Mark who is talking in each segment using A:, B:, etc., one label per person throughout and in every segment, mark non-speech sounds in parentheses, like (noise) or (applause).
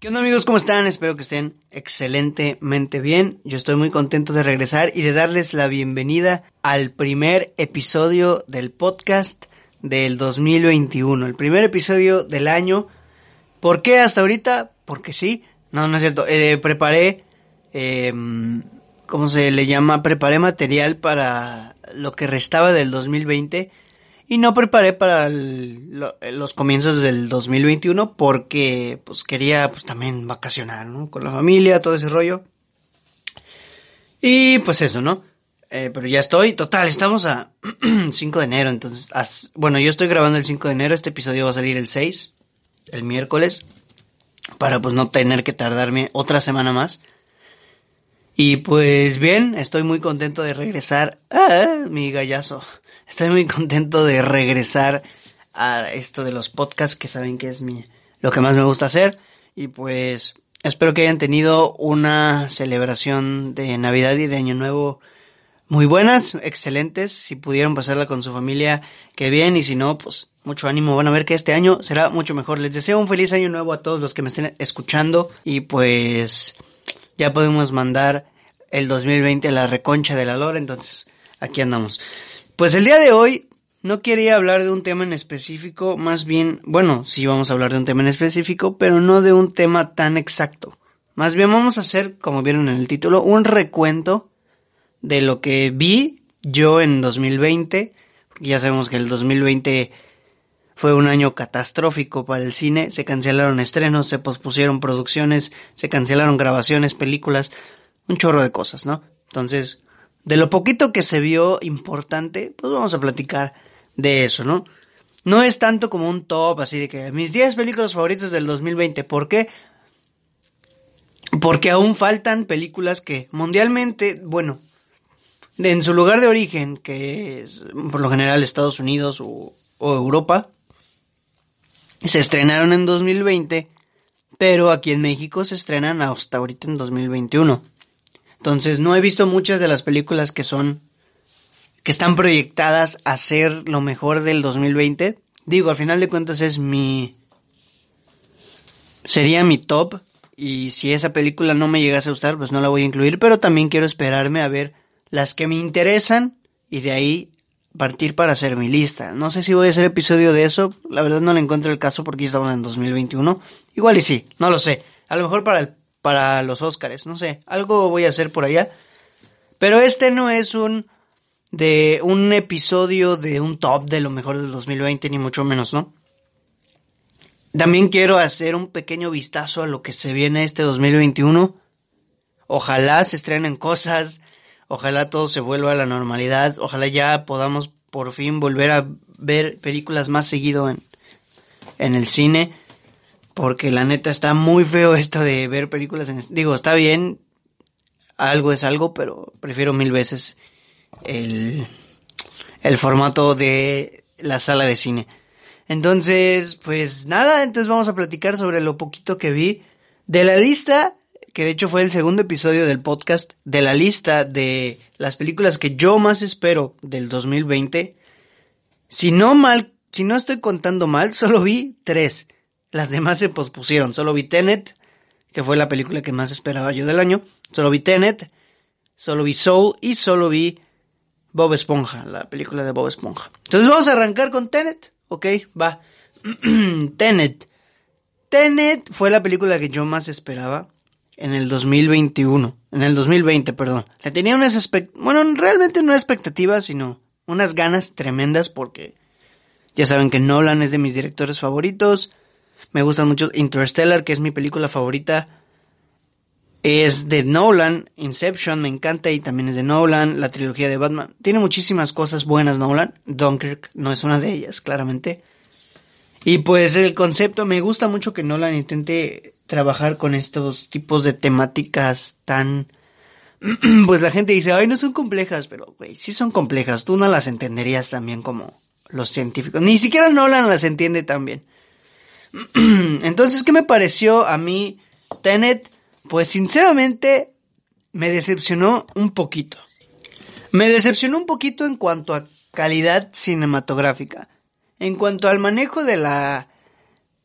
A: ¿Qué onda amigos? ¿Cómo están? Espero que estén excelentemente bien. Yo estoy muy contento de regresar y de darles la bienvenida al primer episodio del podcast del 2021. El primer episodio del año. ¿Por qué hasta ahorita? Porque sí. No, no es cierto. Eh, preparé, eh, ¿cómo se le llama? Preparé material para lo que restaba del 2020 y no preparé para los comienzos del 2021 porque pues quería pues también vacacionar, ¿no? Con la familia, todo ese rollo. Y pues eso, ¿no? Eh, pero ya estoy, total, estamos a (clears throat) 5 de enero, entonces, bueno, yo estoy grabando el 5 de enero, este episodio va a salir el 6, el miércoles, para pues no tener que tardarme otra semana más. Y pues bien, estoy muy contento de regresar. ¡Ah! Mi gallazo. Estoy muy contento de regresar a esto de los podcasts que saben que es mi lo que más me gusta hacer y pues espero que hayan tenido una celebración de Navidad y de Año Nuevo muy buenas, excelentes, si pudieron pasarla con su familia, qué bien y si no, pues mucho ánimo, van a ver que este año será mucho mejor. Les deseo un feliz año nuevo a todos los que me estén escuchando y pues ya podemos mandar el 2020 a la reconcha de la lora, entonces aquí andamos. Pues el día de hoy no quería hablar de un tema en específico, más bien, bueno, sí vamos a hablar de un tema en específico, pero no de un tema tan exacto. Más bien vamos a hacer, como vieron en el título, un recuento de lo que vi yo en 2020. Ya sabemos que el 2020 fue un año catastrófico para el cine, se cancelaron estrenos, se pospusieron producciones, se cancelaron grabaciones, películas, un chorro de cosas, ¿no? Entonces, de lo poquito que se vio importante, pues vamos a platicar de eso, ¿no? No es tanto como un top así de que mis 10 películas favoritas del 2020. ¿Por qué? Porque aún faltan películas que mundialmente, bueno, en su lugar de origen, que es por lo general Estados Unidos o, o Europa, se estrenaron en 2020, pero aquí en México se estrenan hasta ahorita en 2021. Entonces no he visto muchas de las películas que son que están proyectadas a ser lo mejor del 2020. Digo, al final de cuentas es mi sería mi top y si esa película no me llegase a gustar, pues no la voy a incluir, pero también quiero esperarme a ver las que me interesan y de ahí partir para hacer mi lista. No sé si voy a hacer episodio de eso, la verdad no le encuentro el caso porque estamos en 2021. Igual y sí, no lo sé. A lo mejor para el para los Óscares, no sé, algo voy a hacer por allá. Pero este no es un de un episodio de un top de lo mejor del 2020 ni mucho menos, ¿no? También quiero hacer un pequeño vistazo a lo que se viene este 2021. Ojalá se estrenen cosas, ojalá todo se vuelva a la normalidad, ojalá ya podamos por fin volver a ver películas más seguido en, en el cine. Porque la neta está muy feo esto de ver películas en... Digo, está bien, algo es algo, pero prefiero mil veces el, el formato de la sala de cine. Entonces, pues nada, entonces vamos a platicar sobre lo poquito que vi de la lista, que de hecho fue el segundo episodio del podcast, de la lista de las películas que yo más espero del 2020. Si no mal, si no estoy contando mal, solo vi tres. Las demás se pospusieron. Solo vi Tenet, que fue la película que más esperaba yo del año. Solo vi Tenet, solo vi Soul y solo vi Bob Esponja, la película de Bob Esponja. Entonces vamos a arrancar con Tenet. Ok, va. (clears throat) Tenet. Tenet fue la película que yo más esperaba en el 2021. En el 2020, perdón. Le tenía unas expectativas. Bueno, realmente no expectativas, sino unas ganas tremendas porque ya saben que Nolan es de mis directores favoritos. Me gusta mucho Interstellar, que es mi película favorita. Es de Nolan, Inception me encanta y también es de Nolan, la trilogía de Batman. Tiene muchísimas cosas buenas Nolan. Dunkirk no es una de ellas, claramente. Y pues el concepto, me gusta mucho que Nolan intente trabajar con estos tipos de temáticas tan... (clears throat) pues la gente dice, ay, no son complejas, pero, güey, sí son complejas. Tú no las entenderías también como los científicos. Ni siquiera Nolan las entiende tan bien. (clears throat) Entonces, ¿qué me pareció a mí Tenet? Pues sinceramente me decepcionó un poquito. Me decepcionó un poquito en cuanto a calidad cinematográfica. En cuanto al manejo de la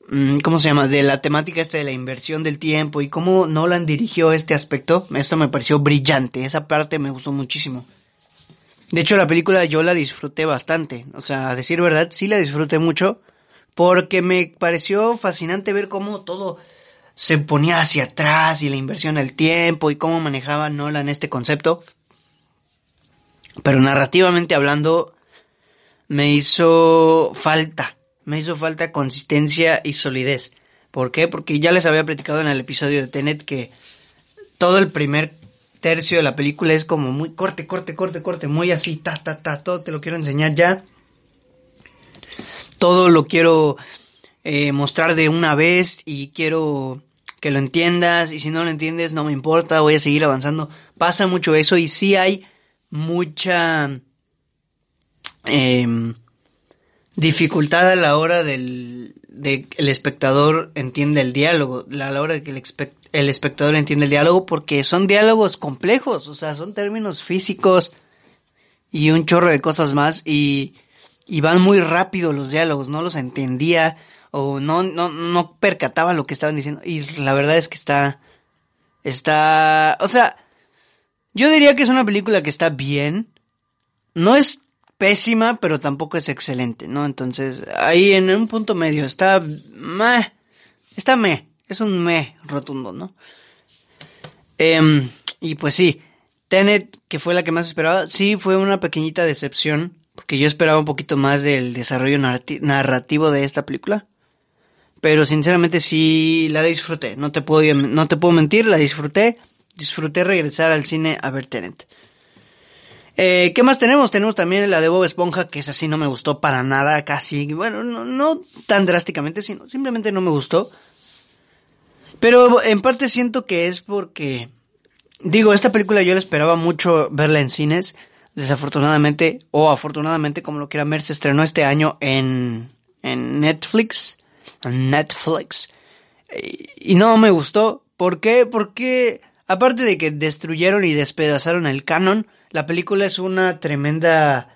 A: mm, ¿cómo se llama? De la temática esta de la inversión del tiempo y cómo Nolan dirigió este aspecto, esto me pareció brillante, esa parte me gustó muchísimo. De hecho, la película yo la disfruté bastante, o sea, a decir verdad, sí la disfruté mucho, porque me pareció fascinante ver cómo todo se ponía hacia atrás y la inversión del tiempo y cómo manejaba Nolan este concepto. Pero narrativamente hablando, me hizo falta, me hizo falta consistencia y solidez. ¿Por qué? Porque ya les había platicado en el episodio de Tenet que todo el primer tercio de la película es como muy corte, corte, corte, corte, muy así, ta, ta, ta, todo te lo quiero enseñar ya. Todo lo quiero eh, mostrar de una vez y quiero que lo entiendas y si no lo entiendes no me importa, voy a seguir avanzando. Pasa mucho eso y sí hay mucha eh, dificultad a la hora del de el espectador entiende el diálogo, a la hora de que el, el espectador entiende el diálogo, porque son diálogos complejos, o sea, son términos físicos y un chorro de cosas más, y, y van muy rápido los diálogos, no los entendía, o no, no, no percataba lo que estaban diciendo, y la verdad es que está, está, o sea, yo diría que es una película que está bien, no es pésima, pero tampoco es excelente, ¿no? Entonces, ahí en un punto medio está meh, está meh, es un meh rotundo, ¿no? Em, y pues sí, Tenet, que fue la que más esperaba, sí fue una pequeñita decepción, porque yo esperaba un poquito más del desarrollo narrativo de esta película. Pero sinceramente sí la disfruté, no te puedo, no te puedo mentir, la disfruté, disfruté regresar al cine a ver Tenet. Eh, ¿Qué más tenemos? Tenemos también la de Bob Esponja, que es así, no me gustó para nada, casi, bueno, no, tan drásticamente, sino simplemente no me gustó. Pero en parte siento que es porque, digo, esta película yo la esperaba mucho verla en cines, desafortunadamente, o afortunadamente, como lo quieran ver, se estrenó este año en, en Netflix, Netflix, y no me gustó. ¿Por qué? Porque, aparte de que destruyeron y despedazaron el canon, la película es una tremenda,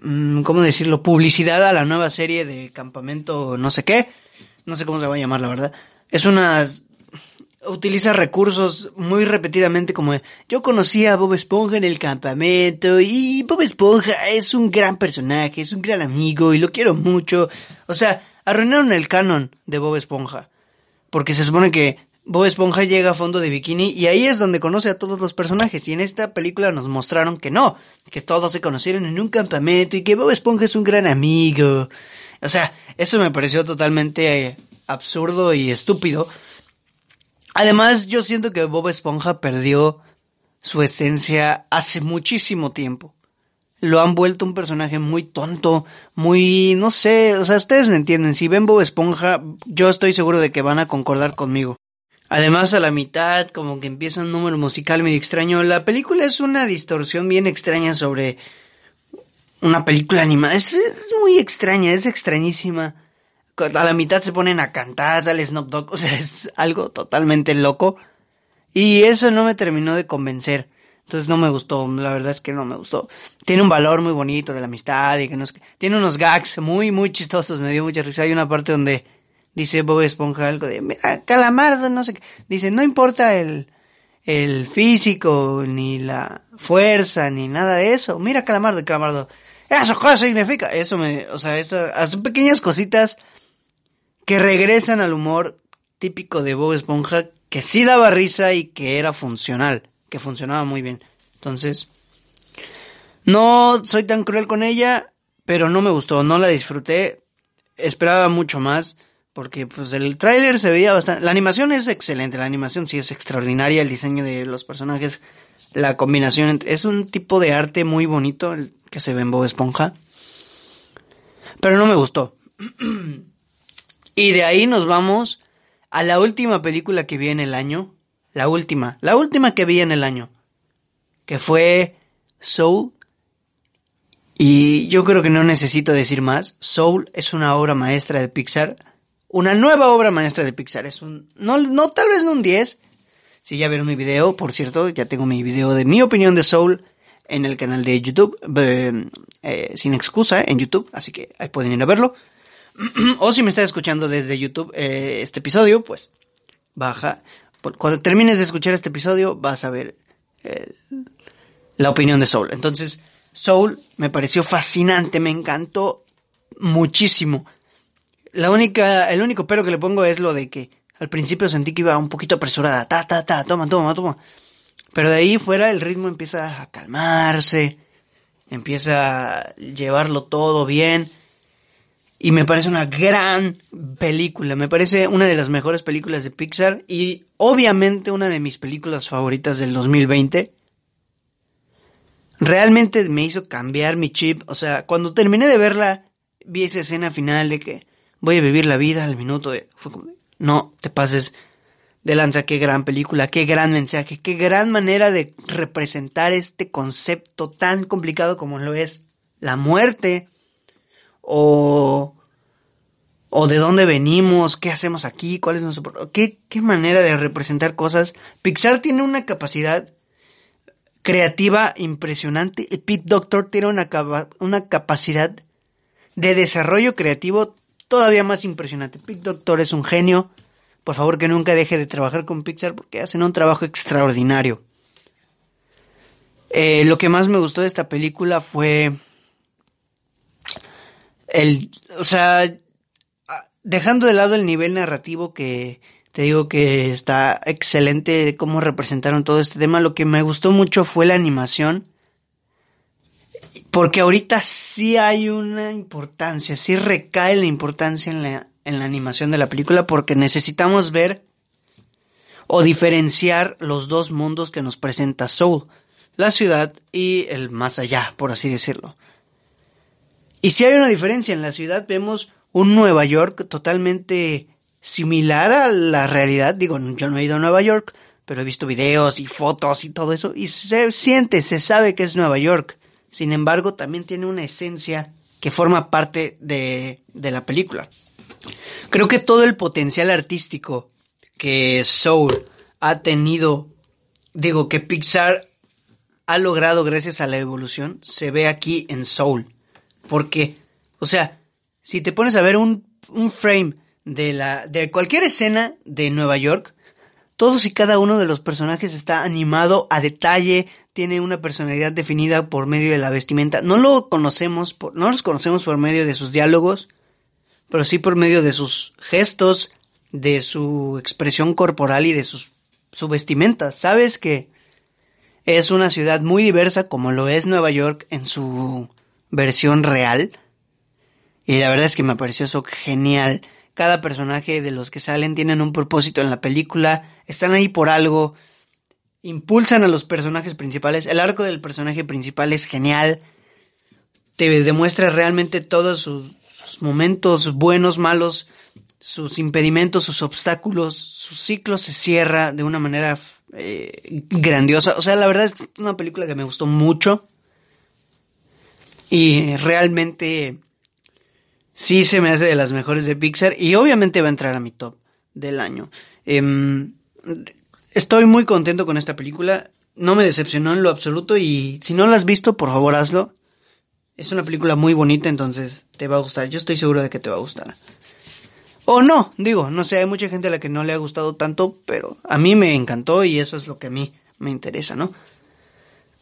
A: mm, ¿cómo decirlo? Publicidad a la nueva serie de Campamento no sé qué. No sé cómo se va a llamar, la verdad. Es una... Utiliza recursos muy repetidamente como yo conocí a Bob Esponja en el campamento y Bob Esponja es un gran personaje, es un gran amigo y lo quiero mucho. O sea, arruinaron el canon de Bob Esponja. Porque se supone que Bob Esponja llega a fondo de bikini y ahí es donde conoce a todos los personajes y en esta película nos mostraron que no, que todos se conocieron en un campamento y que Bob Esponja es un gran amigo. O sea, eso me pareció totalmente absurdo y estúpido. Además, yo siento que Bob Esponja perdió su esencia hace muchísimo tiempo. Lo han vuelto un personaje muy tonto, muy, no sé, o sea, ustedes me entienden, si ven Bob Esponja, yo estoy seguro de que van a concordar conmigo. Además, a la mitad, como que empieza un número musical medio extraño. La película es una distorsión bien extraña sobre una película animada. Es, muy extraña, es extrañísima. A la mitad se ponen a cantar, sale Snoop Dogg, o sea, es algo totalmente loco. Y eso no me terminó de convencer. Entonces no me gustó, la verdad es que no me gustó. Tiene un valor muy bonito de la amistad y que no Tiene unos gags muy, muy chistosos, me dio mucha risa. Hay una parte donde Dice Bob Esponja algo de, mira, calamardo, no sé qué. Dice, no importa el, el físico, ni la fuerza, ni nada de eso. Mira, calamardo, calamardo. Eso qué significa. Eso me, o sea, eso, son pequeñas cositas que regresan al humor típico de Bob Esponja, que sí daba risa y que era funcional, que funcionaba muy bien. Entonces, no soy tan cruel con ella, pero no me gustó, no la disfruté, esperaba mucho más porque pues el tráiler se veía bastante... La animación es excelente, la animación sí es extraordinaria, el diseño de los personajes, la combinación... Es un tipo de arte muy bonito el que se ve en Bob Esponja. Pero no me gustó. (clears throat) y de ahí nos vamos a la última película que vi en el año. La última, la última que vi en el año. Que fue Soul. Y yo creo que no necesito decir más. Soul es una obra maestra de Pixar una nueva obra maestra de Pixar. Es un, no, no tal vez no un 10. Si ya vieron mi video, por cierto, ya tengo mi video de mi opinión de Soul en el canal de YouTube, eh, sin excusa, en YouTube, así que ahí pueden ir a verlo. (clears throat) o si me estás escuchando desde YouTube eh, este episodio, pues baja. Cuando termines de escuchar este episodio vas a ver eh, la opinión de Soul. Entonces, Soul me pareció fascinante, me encantó muchísimo. La única, el único pero que le pongo es lo de que al principio sentí que iba un poquito apresurada, ta, ta, ta, toma, toma, toma. Pero de ahí fuera el ritmo empieza a calmarse, empieza a llevarlo todo bien. Y me parece una gran película, me parece una de las mejores películas de Pixar y obviamente una de mis películas favoritas del 2020. Realmente me hizo cambiar mi chip, o sea, cuando terminé de verla, vi esa escena final de que voy a vivir la vida al minuto de... no te pases de lanza, qué gran película, qué gran mensaje, qué gran manera de representar este concepto tan complicado como lo es la muerte o o de dónde venimos, qué hacemos aquí, cuál es nuestro qué qué manera de representar cosas. Pixar tiene una capacidad creativa impresionante. y Pete Doctor tiene una, una capacidad de desarrollo creativo todavía más impresionante. Pete Doctor es un genio. Por favor que nunca deje de trabajar con Pixar porque hacen un trabajo extraordinario. Eh, lo que más me gustó de esta película fue el, o sea, dejando de lado el nivel narrativo que te digo que está excelente de cómo representaron todo este tema, lo que me gustó mucho fue la animación. Porque ahorita sí hay una importancia, sí recae la importancia en la, en la animación de la película porque necesitamos ver o diferenciar los dos mundos que nos presenta Soul, la ciudad y el más allá, por así decirlo. Y si hay una diferencia en la ciudad, vemos un Nueva York totalmente similar a la realidad. Digo, yo no he ido a Nueva York, pero he visto videos y fotos y todo eso, y se siente, se sabe que es Nueva York. Sin embargo, también tiene una esencia que forma parte de, de la película. Creo que todo el potencial artístico que Soul ha tenido, digo, que Pixar ha logrado gracias a la evolución, se ve aquí en Soul. Porque, o sea, si te pones a ver un, un frame de la, de cualquier escena de Nueva York, todos y cada uno de los personajes está animado a detalle, tiene una personalidad definida por medio de la vestimenta. No lo conocemos, por, no los conocemos por medio de sus diálogos, pero sí por medio de sus gestos, de su expresión corporal y de sus, su vestimenta. Sabes que es una ciudad muy diversa como lo es Nueva York en su versión real. Y la verdad es que me pareció eso genial. Cada personaje de los que salen tienen un propósito en la película, están ahí por algo, impulsan a los personajes principales. El arco del personaje principal es genial. Te demuestra realmente todos sus, momentos buenos, malos, sus impedimentos, sus obstáculos. Su ciclo se cierra de una manera eh, grandiosa. O sea, la verdad es una película que me gustó mucho. Y realmente sí se me hace de las mejores de Pixar. Y obviamente va a entrar a mi top del año. Eh, Estoy muy contento con esta película. No me decepcionó en lo absoluto y si no la has visto, por favor hazlo. Es una película muy bonita, entonces te va a gustar. Yo estoy seguro de que te va a gustar. O no, digo, no sé, hay mucha gente a la que no le ha gustado tanto, pero a mí me encantó y eso es lo que a mí me interesa, ¿no?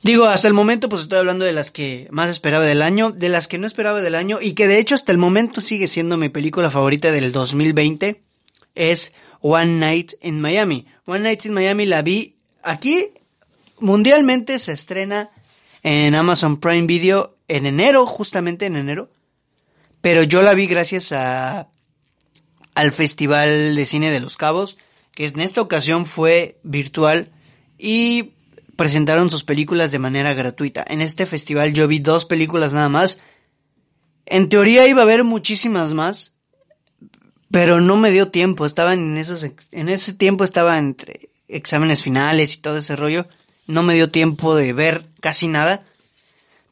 A: Digo, hasta el momento pues estoy hablando de las que más esperaba del año, de las que no esperaba del año y que de hecho hasta el momento sigue siendo mi película favorita del 2020. Es One Night in Miami. One Night in Miami la vi aquí mundialmente se estrena en Amazon Prime Video en enero, justamente en enero. Pero yo la vi gracias a al Festival de Cine de Los Cabos, que en esta ocasión fue virtual y presentaron sus películas de manera gratuita. En este festival yo vi dos películas nada más. En teoría iba a haber muchísimas más, pero no me dio tiempo, estaba en esos, en ese tiempo estaba entre exámenes finales y todo ese rollo, no me dio tiempo de ver casi nada,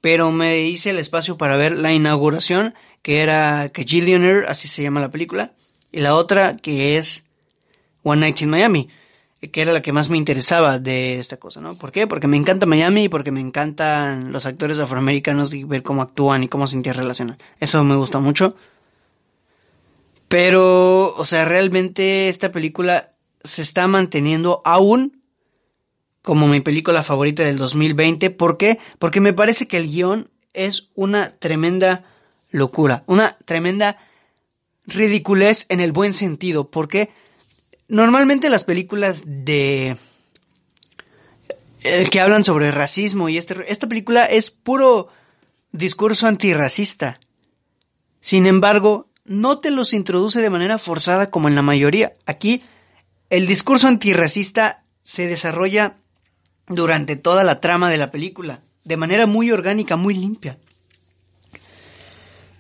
A: pero me hice el espacio para ver la inauguración, que era que Gillionaire, así se llama la película, y la otra que es One Night in Miami, que era la que más me interesaba de esta cosa, ¿no? ¿Por qué? Porque me encanta Miami y porque me encantan los actores afroamericanos y ver cómo actúan y cómo se interrelacionan. Eso me gusta mucho. Pero, o sea, realmente esta película se está manteniendo aún como mi película favorita del 2020. ¿Por qué? Porque me parece que el guion es una tremenda locura, una tremenda ridiculez en el buen sentido. Porque normalmente las películas de... Eh, que hablan sobre racismo y este, esta película es puro discurso antirracista. Sin embargo, no te los introduce de manera forzada como en la mayoría. Aquí, el discurso antirracista se desarrolla durante toda la trama de la película, de manera muy orgánica, muy limpia.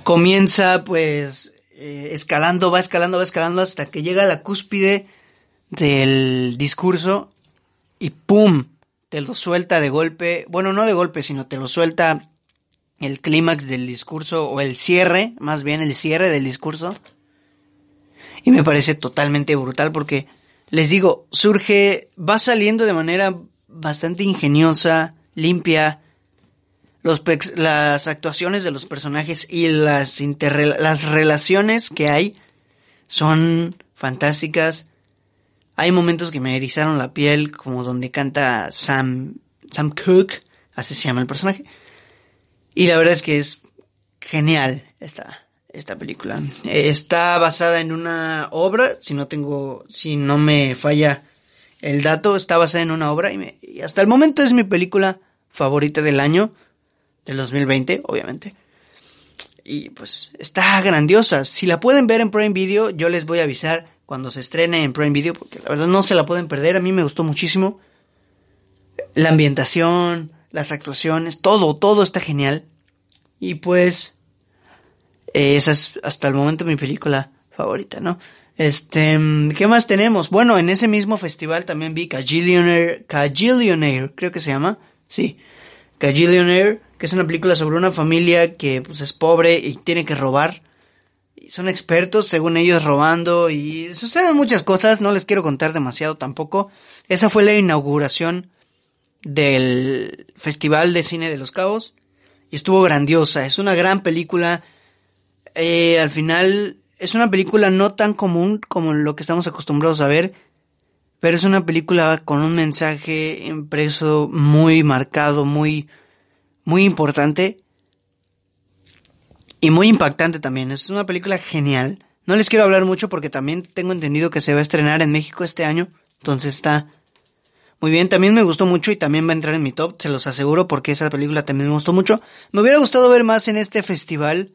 A: Comienza pues eh, escalando, va escalando, va escalando hasta que llega a la cúspide del discurso y ¡pum! Te lo suelta de golpe, bueno, no de golpe, sino te lo suelta el clímax del discurso o el cierre, más bien el cierre del discurso. Y me parece totalmente brutal porque, les digo, surge, va saliendo de manera bastante ingeniosa, limpia. Las actuaciones de los personajes y las, las relaciones que hay son fantásticas. Hay momentos que me erizaron la piel, como donde canta Sam, Sam Cooke, así se llama el personaje. Y la verdad es que es genial esta, esta película. Está basada en una obra, si no tengo, si no me falla el dato está basado en una obra y, hasta el momento es mi película favorita del año, del 2020, obviamente. Y pues está grandiosa. Si la pueden ver en Prime Video, yo les voy a avisar cuando se estrene en Prime Video, porque la verdad no se la pueden perder. A mí me gustó muchísimo. La ambientación, las actuaciones, todo, todo está genial. Y pues, esa es hasta el momento mi película favorita, ¿no? Este, ¿qué más tenemos? Bueno, en ese mismo festival también vi Cajillionaire, Cajillionaire, creo que se llama, sí, Cajillionaire, que es una película sobre una familia que pues es pobre y tiene que robar. Y son expertos, según ellos, robando y suceden muchas cosas, no les quiero contar demasiado tampoco. Esa fue la inauguración del Festival de Cine de los Cabos y estuvo grandiosa, es una gran película. Eh, al final es una película no tan común como lo que estamos acostumbrados a ver, pero es una película con un mensaje impreso muy marcado, muy, muy importante y muy impactante también. Es una película genial. No les quiero hablar mucho porque también tengo entendido que se va a estrenar en México este año, entonces está muy bien. También me gustó mucho y también va a entrar en mi top, se los aseguro porque esa película también me gustó mucho. Me hubiera gustado ver más en este festival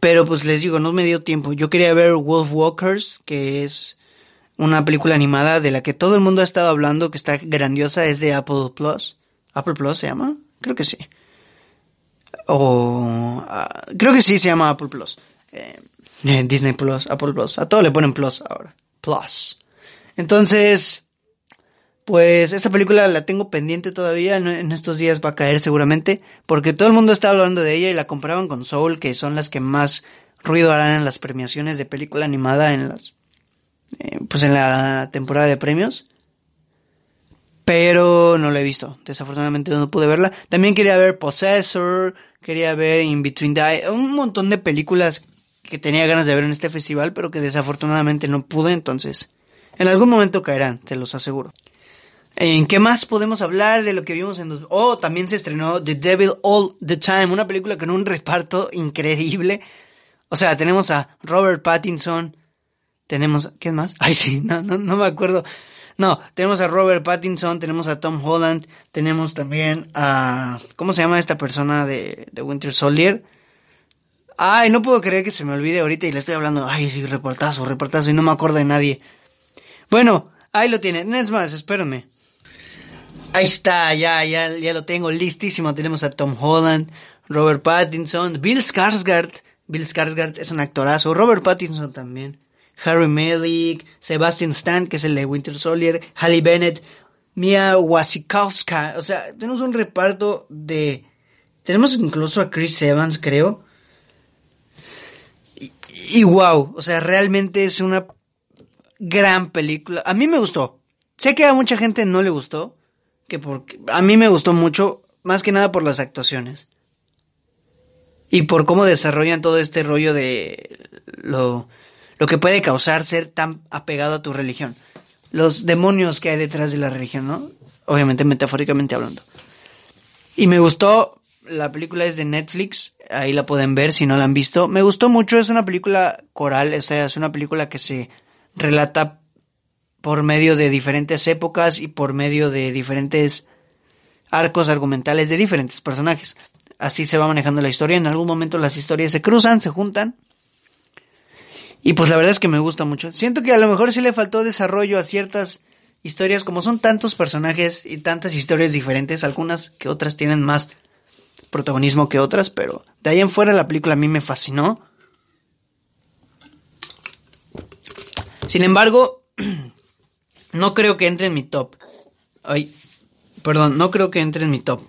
A: pero pues les digo, no me dio tiempo. Yo quería ver Wolf Walkers, que es una película animada de la que todo el mundo ha estado hablando, que está grandiosa, es de Apple Plus. ¿Apple Plus se llama? Creo que sí. O... Ah, creo que sí se llama Apple Plus. Eh, Disney Plus, Apple Plus. A todo le ponen Plus ahora. Plus. Entonces, pues esta película la tengo pendiente todavía, en estos días va a caer seguramente, porque todo el mundo está hablando de ella y la comparaban con Soul, que son las que más ruido harán en las premiaciones de película animada en las, eh, pues en la temporada de premios. Pero no la he visto, desafortunadamente no pude verla. También quería ver Possessor, quería ver In Between Die, un montón de películas que tenía ganas de ver en este festival, pero que desafortunadamente no pude, entonces en algún momento caerán, te los aseguro. ¿En qué más podemos hablar de lo que vimos en dos... Oh, también se estrenó The Devil All the Time, una película con un reparto increíble. O sea, tenemos a Robert Pattinson, tenemos... ¿Quién más? Ay, sí, no, no, no me acuerdo. No, tenemos a Robert Pattinson, tenemos a Tom Holland, tenemos también a... ¿Cómo se llama esta persona de, de Winter Soldier? Ay, no puedo creer que se me olvide ahorita y le estoy hablando. Ay, sí, reportazo, reportazo y no me acuerdo de nadie. Bueno, ahí lo tienen. Es más, espérenme. Ahí está, ya, ya, ya lo tengo listísimo. Tenemos a Tom Holland, Robert Pattinson, Bill Skarsgård. Bill Skarsgård es un actorazo. Robert Pattinson también. Harry Mellick, Sebastian Stan, que es el de Winter Soldier, Halle Bennett, Mia Wasikowska. O sea, tenemos un reparto de... Tenemos incluso a Chris Evans, creo. Y, y wow, o sea, realmente es una gran película. A mí me gustó. Sé que a mucha gente no le gustó, que porque a mí me gustó mucho, más que nada por las actuaciones. Y por cómo desarrollan todo este rollo de lo, lo que puede causar ser tan apegado a tu religión. Los demonios que hay detrás de la religión, ¿no? Obviamente metafóricamente hablando. Y me gustó, la película es de Netflix, ahí la pueden ver si no la han visto. Me gustó mucho, es una película coral, o sea, es una película que se relata por medio de diferentes épocas y por medio de diferentes arcos argumentales de diferentes personajes. Así se va manejando la historia. En algún momento las historias se cruzan, se juntan. Y pues la verdad es que me gusta mucho. Siento que a lo mejor sí le faltó desarrollo a ciertas historias, como son tantos personajes y tantas historias diferentes, algunas que otras tienen más protagonismo que otras, pero de ahí en fuera la película a mí me fascinó. Sin embargo, (clears throat) no creo que entre en mi top. Ay, perdón, no creo que entre en mi top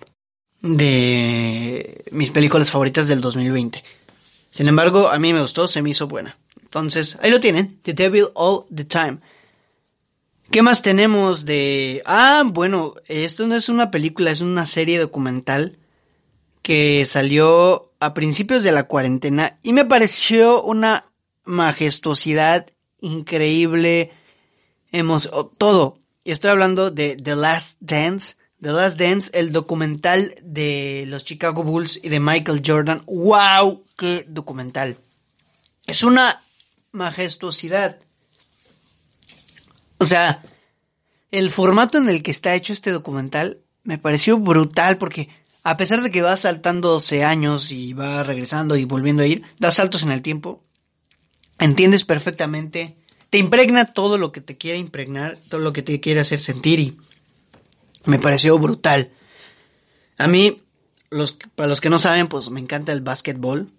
A: de mis películas favoritas del 2020. Sin embargo, a mí me gustó, se me hizo buena. Entonces, ahí lo tienen, The Devil All the Time. ¿Qué más tenemos de... Ah, bueno, esto no es una película, es una serie documental que salió a principios de la cuarentena y me pareció una majestuosidad increíble, hemos todo. Y estoy hablando de The Last Dance. The Last Dance, el documental de los Chicago Bulls y de Michael Jordan. ¡Wow! ¡Qué documental! Es una majestuosidad. O sea, el formato en el que está hecho este documental me pareció brutal porque a pesar de que va saltando 12 años y va regresando y volviendo a ir, da saltos en el tiempo, entiendes perfectamente, te impregna todo lo que te quiere impregnar, todo lo que te quiere hacer sentir y me pareció brutal. A mí, los, para los que no saben, pues me encanta el básquetbol.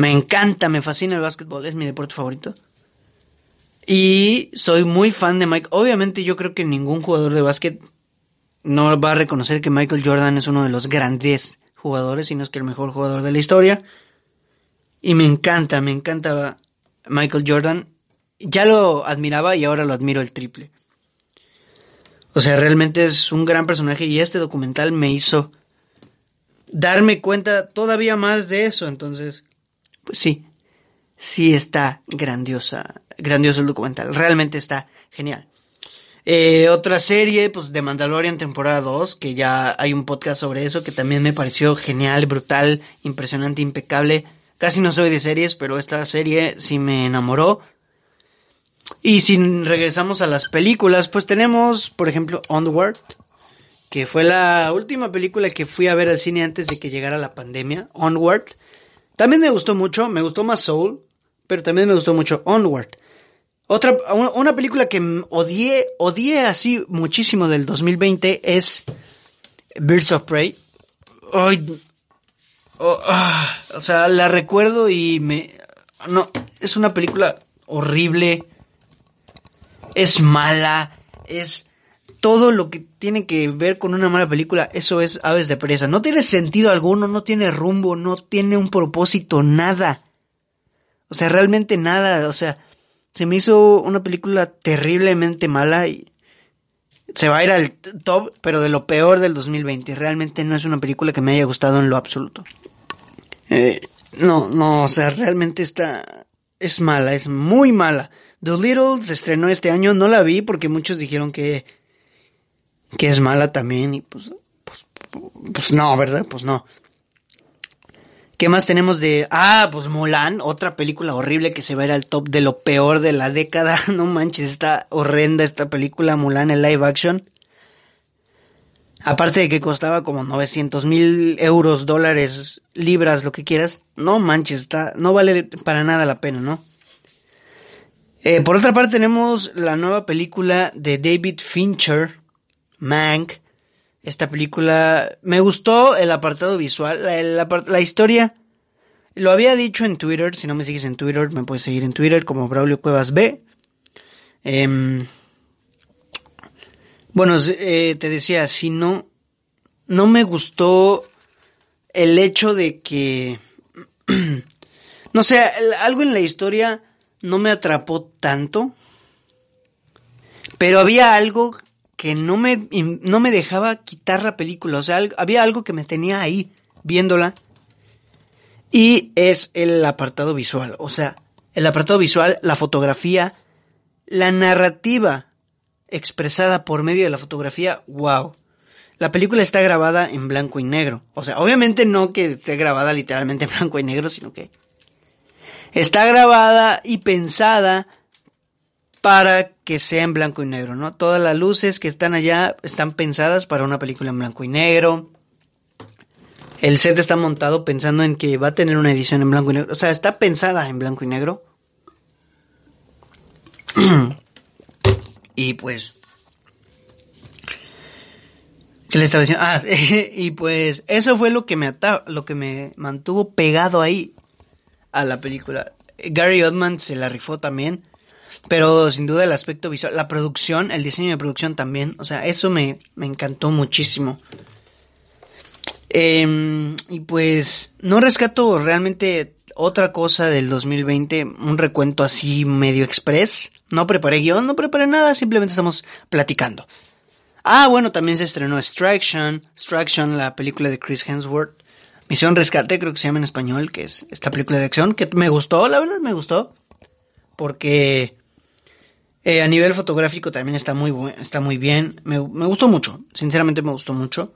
A: Me encanta, me fascina el básquetbol, es mi deporte favorito. Y soy muy fan de Mike. Obviamente yo creo que ningún jugador de básquet no va a reconocer que Michael Jordan es uno de los grandes jugadores, sino es que el mejor jugador de la historia. Y me encanta, me encanta Michael Jordan. Ya lo admiraba y ahora lo admiro el triple. O sea, realmente es un gran personaje y este documental me hizo darme cuenta todavía más de eso. Entonces, pues sí, sí está grandiosa, grandioso el documental. Realmente está genial. Eh, otra serie, pues de Mandalorian temporada 2, que ya hay un podcast sobre eso, que también me pareció genial, brutal, impresionante, impecable. Casi no soy de series, pero esta serie sí me enamoró. Y si regresamos a las películas, pues tenemos, por ejemplo, Onward, que fue la última película que fui a ver al cine antes de que llegara la pandemia, Onward. También me gustó mucho, me gustó más Soul, pero también me gustó mucho Onward. Otra, una película que odié, odié así muchísimo del 2020 es Birds of Prey. Ay, ah, o sea, la recuerdo y me... No, es una película horrible. Es mala. Es todo lo que tiene que ver con una mala película. Eso es Aves de Presa. No tiene sentido alguno, no tiene rumbo, no tiene un propósito, nada. O sea, realmente nada. O sea, se me hizo una película terriblemente mala y se va a ir al top, pero de lo peor del 2020. Realmente no es una película que me haya gustado en lo absoluto. Eh, no, no, o sea, realmente está... Es mala, es muy mala. The Little se estrenó este año, no la vi porque muchos dijeron que... que es mala también y pues... pues, pues no, ¿verdad? Pues no. ¿Qué más tenemos de... Ah, pues Mulan, otra película horrible que se va a ir al top de lo peor de la década. (laughs) No manches, está horrenda esta película Mulan en live action. Aparte de que costaba como 900 mil euros, dólares, libras, lo que quieras. No manches, está, no vale para nada la pena, ¿no? Eh, por otra parte tenemos la nueva película de David Fincher, Mank, esta película me gustó el apartado visual, la, historia. Lo había dicho en Twitter, si no me sigues en Twitter, me puedes seguir en Twitter como Braulio Cuevas B. Em, bueno, eh, te decía, si no, no me gustó el hecho de que, (clears throat) no sé, algo en la historia no me atrapó tanto, pero había algo que no me, no me dejaba quitar la película. O sea, había algo que me tenía ahí viéndola. Y es el apartado visual, o sea, el apartado visual, la fotografía, la narrativa expresada por medio de la fotografía, wow. La película está grabada en blanco y negro. O sea, obviamente no que esté grabada literalmente en blanco y negro, sino que está grabada y pensada para que sea en blanco y negro, ¿no? Todas las luces que están allá están pensadas para una película en blanco y negro. El set está montado pensando en que va a tener una edición en blanco y negro. O sea, está pensada en blanco y negro. (clears throat) y pues... ¿Qué le estaba diciendo? Ah, (laughs) y pues eso fue lo que me lo que me mantuvo pegado ahí a la película. Gary Oldman se la rifó también. Pero sin duda el aspecto visual, la producción, el diseño de producción también, o sea, eso me, me encantó muchísimo. Em, y pues no rescato realmente otra cosa del 2020, un recuento así medio express. No preparé guion, no preparé nada, simplemente estamos platicando. Ah, bueno, también se estrenó Extraction, Extraction, la película de Chris Hemsworth. Misión Rescate, creo que se llama en español, que es esta película de acción, que me gustó, la verdad me gustó. Porque eh, a nivel fotográfico también está muy, está muy bien. Me, me, gustó mucho. Sinceramente me gustó mucho.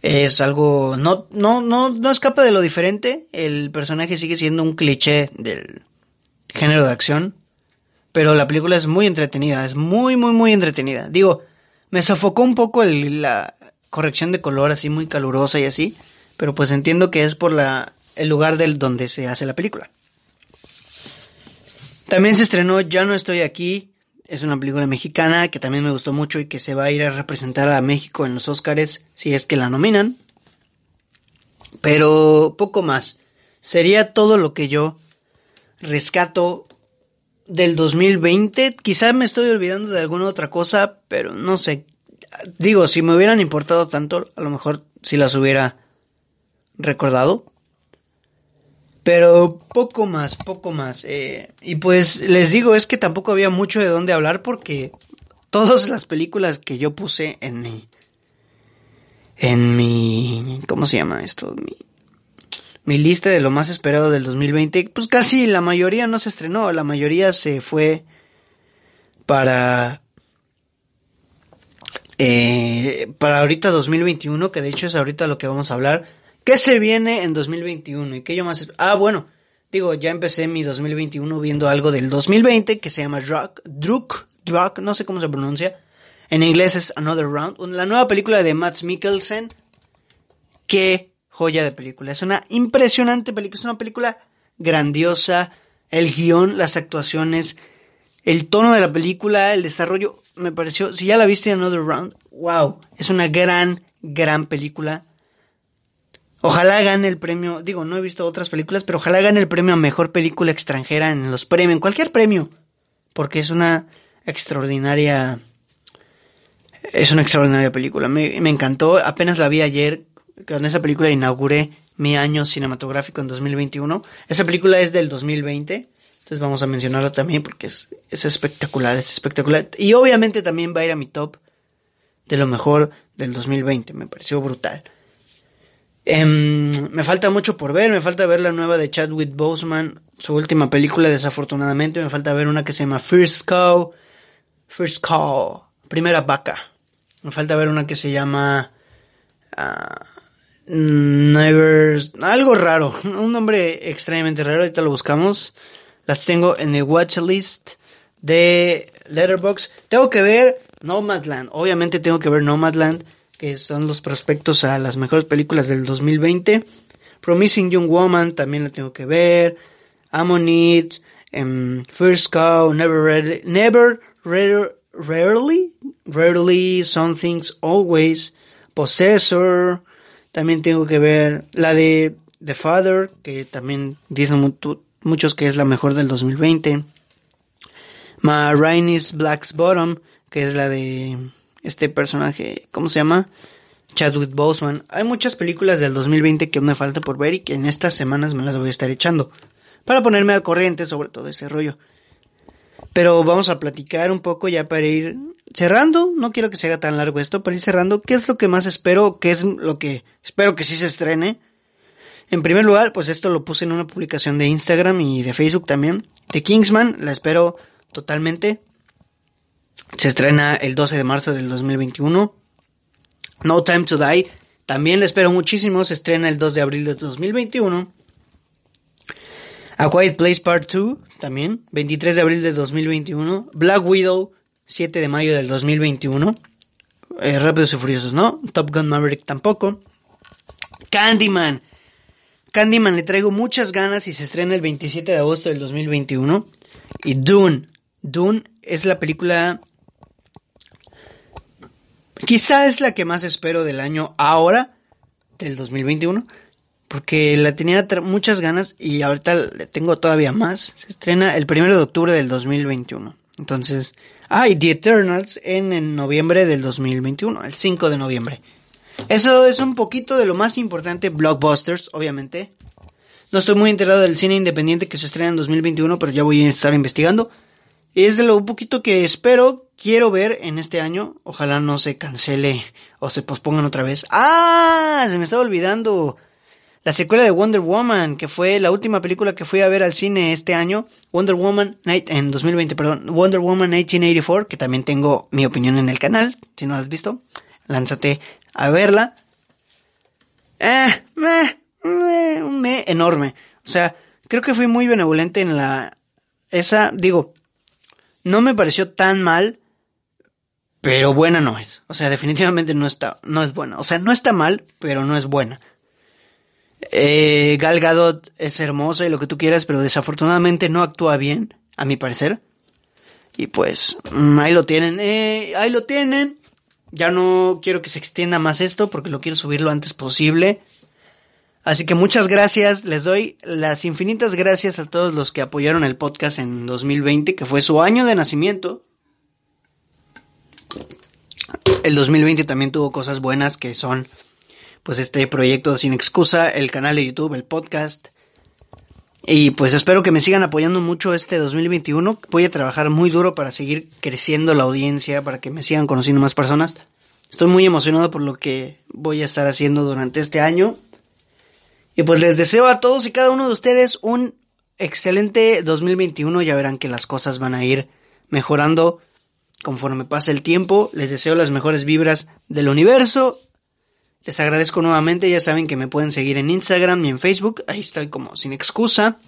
A: Es algo, no, no, no, no escapa de lo diferente. El personaje sigue siendo un cliché del género de acción. Pero la película es muy entretenida. Es muy, muy, muy entretenida. Digo, me sofocó un poco el, la corrección de color así muy calurosa y así. Pero pues entiendo que es por la, el lugar del donde se hace la película. También se estrenó Ya no estoy aquí, es una película mexicana que también me gustó mucho y que se va a ir a representar a México en los Oscars si es que la nominan. Pero poco más. Sería todo lo que yo rescato del 2020. Quizá me estoy olvidando de alguna otra cosa, pero no sé. Digo, si me hubieran importado tanto, a lo mejor si las hubiera recordado. Pero poco más, poco más. Eh, y pues les digo, es que tampoco había mucho de dónde hablar porque todas las películas que yo puse en mi... En mi... ¿Cómo se llama esto? Mi, mi lista de lo más esperado del 2020, pues casi la mayoría no se estrenó, la mayoría se fue para... Eh, para ahorita 2021, que de hecho es ahorita lo que vamos a hablar ¿Qué se viene en 2021? ¿Y qué yo más? Ah, bueno, digo, ya empecé mi 2021 viendo algo del 2020 que se llama Druk, Druk, no sé cómo se pronuncia. En inglés es Another Round. La nueva película de Matt Mikkelsen. Qué joya de película. Es una impresionante película. Es una película grandiosa. El guion, las actuaciones, el tono de la película, el desarrollo. Me pareció, si ya la viste Another Round, wow. Es una gran, gran película. Ojalá gane el premio, digo, no he visto otras películas, pero ojalá gane el premio a mejor película extranjera en los premios, en cualquier premio, porque es una extraordinaria, es una extraordinaria película. Me, encantó, apenas la vi ayer, con esa película inauguré mi año cinematográfico en 2021. Esa película es del 2020, entonces vamos a mencionarla también porque es, es espectacular, es espectacular. Y obviamente también va a ir a mi top de lo mejor del 2020, me pareció brutal. Em, me falta mucho por ver, me falta ver la nueva de Chadwick Boseman, su última película desafortunadamente, me falta ver una que se llama First Cow, First Call, Primera Vaca. Me falta ver una que se llama uh, Never, algo raro, (laughs) un nombre extrañamente raro, ahorita lo buscamos. Las tengo en el watch list de Letterbox. Tengo que ver Nomadland, obviamente tengo que ver Nomadland que son los prospectos a las mejores películas del 2020. Promising Young Woman también la tengo que ver. Ammonite, um, First Cow, Never, Rarely, Never, Rarely, Rarely, Some Things Always, Possessor, también tengo que ver la de The Father, que también dicen muchos que es la mejor del 2020. Ma Rainy's Black's Bottom, que es la de este personaje, ¿cómo se llama? Chadwick Boseman. Hay muchas películas del 2020 que me falta por ver y que en estas semanas me las voy a estar echando para ponerme al corriente sobre todo ese rollo. Pero vamos a platicar un poco ya para ir cerrando. No quiero que se haga tan largo esto, para ir cerrando. ¿Qué es lo que más espero? ¿Qué es lo que espero que sí se estrene? En primer lugar, pues esto lo puse en una publicación de Instagram y de Facebook también. The Kingsman, la espero totalmente. Se estrena el 12 de marzo del 2021. No Time to Die, también la espero muchísimo. Se estrena el 2 de abril del 2021. A Quiet Place Part 2, también, 23 de abril del 2021. Black Widow, 7 de mayo del 2021. Eh, Rápidos y Furiosos, ¿no? Top Gun Maverick tampoco. Candyman. Candyman le traigo muchas ganas y se estrena el 27 de agosto del 2021. Y Dune. Dune es la película... Quizá es la que más espero del año ahora, del 2021 porque la tenía muchas ganas y ahorita le tengo todavía más. Se estrena el 1 de octubre del 2021. Entonces, ah, The Eternals en, en, noviembre del 2021, el 5 de noviembre. Eso es un poquito de lo más importante, blockbusters, obviamente. No estoy muy enterado del cine independiente que se estrena en 2021, pero ya voy a estar investigando. Es de lo poquito que espero, quiero ver en este año. Ojalá no se cancele o se pospongan otra vez. ¡Ah! Se me estaba olvidando la secuela de Wonder Woman, que fue la última película que fui a ver al cine este año, Wonder Woman Night en 2020, perdón, Wonder Woman 1984, que también tengo mi opinión en el canal, si no la has visto, lánzate a verla. Eh, un me enorme. O sea, creo que fui muy benevolente en la esa, digo, no me pareció tan mal, pero buena no es. O sea, definitivamente no está, no es buena. O sea, no está mal, pero no es buena. Eh, Gal Gadot es hermosa y lo que tú quieras, pero desafortunadamente no actúa bien, a mi parecer. Y pues, mm, ahí lo tienen, eh, ahí lo tienen. Ya no quiero que se extienda más esto porque lo quiero subir lo antes posible. Así que muchas gracias, les doy las infinitas gracias a todos los que apoyaron el podcast en 2020, que fue su año de nacimiento. El 2020 también tuvo cosas buenas que son pues este proyecto sin excusa, el canal de YouTube, el podcast. Y pues espero que me sigan apoyando mucho este 2021. Voy a trabajar muy duro para seguir creciendo la audiencia, para que me sigan conociendo más personas. Estoy muy emocionado por lo que voy a estar haciendo durante este año. Y pues les deseo a todos y cada uno de ustedes un excelente 2021. Ya verán que las cosas van a ir mejorando conforme pase el tiempo. Les deseo las mejores vibras del universo les agradezco nuevamente, ya saben que me pueden seguir en Instagram y en Facebook, ahí estoy como sin excusa.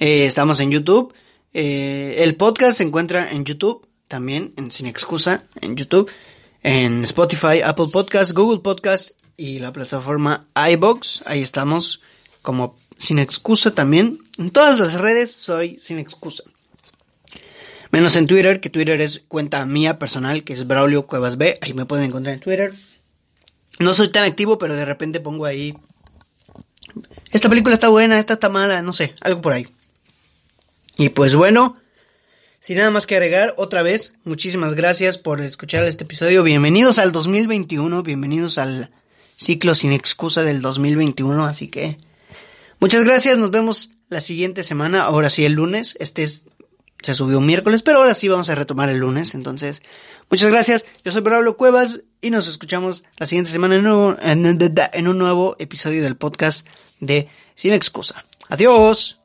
A: Eh, estamos en YouTube. Eh, el podcast se encuentra en YouTube, también en Sin Excusa, en YouTube, en Spotify, Apple Podcast, Google Podcast y la plataforma iBox. Ahí estamos como Sin Excusa también. En todas las redes soy Sin Excusa. Menos en Twitter, que Twitter es cuenta mía personal, que es Braulio Cuevas B. Ahí me pueden encontrar en Twitter. No soy tan activo, pero de repente pongo ahí. Esta película está buena, esta está mala, no sé, algo por ahí. Y pues bueno, sin nada más que agregar, otra vez, muchísimas gracias por escuchar este episodio. Bienvenidos al 2021, bienvenidos al ciclo sin excusa del 2021. Así que muchas gracias, nos vemos la siguiente semana, ahora sí el lunes. Este es, se subió un miércoles, pero ahora sí vamos a retomar el lunes. Entonces, muchas gracias, yo soy Pablo Cuevas y nos escuchamos la siguiente semana en un, en un nuevo episodio del podcast de Sin Excusa. Adiós.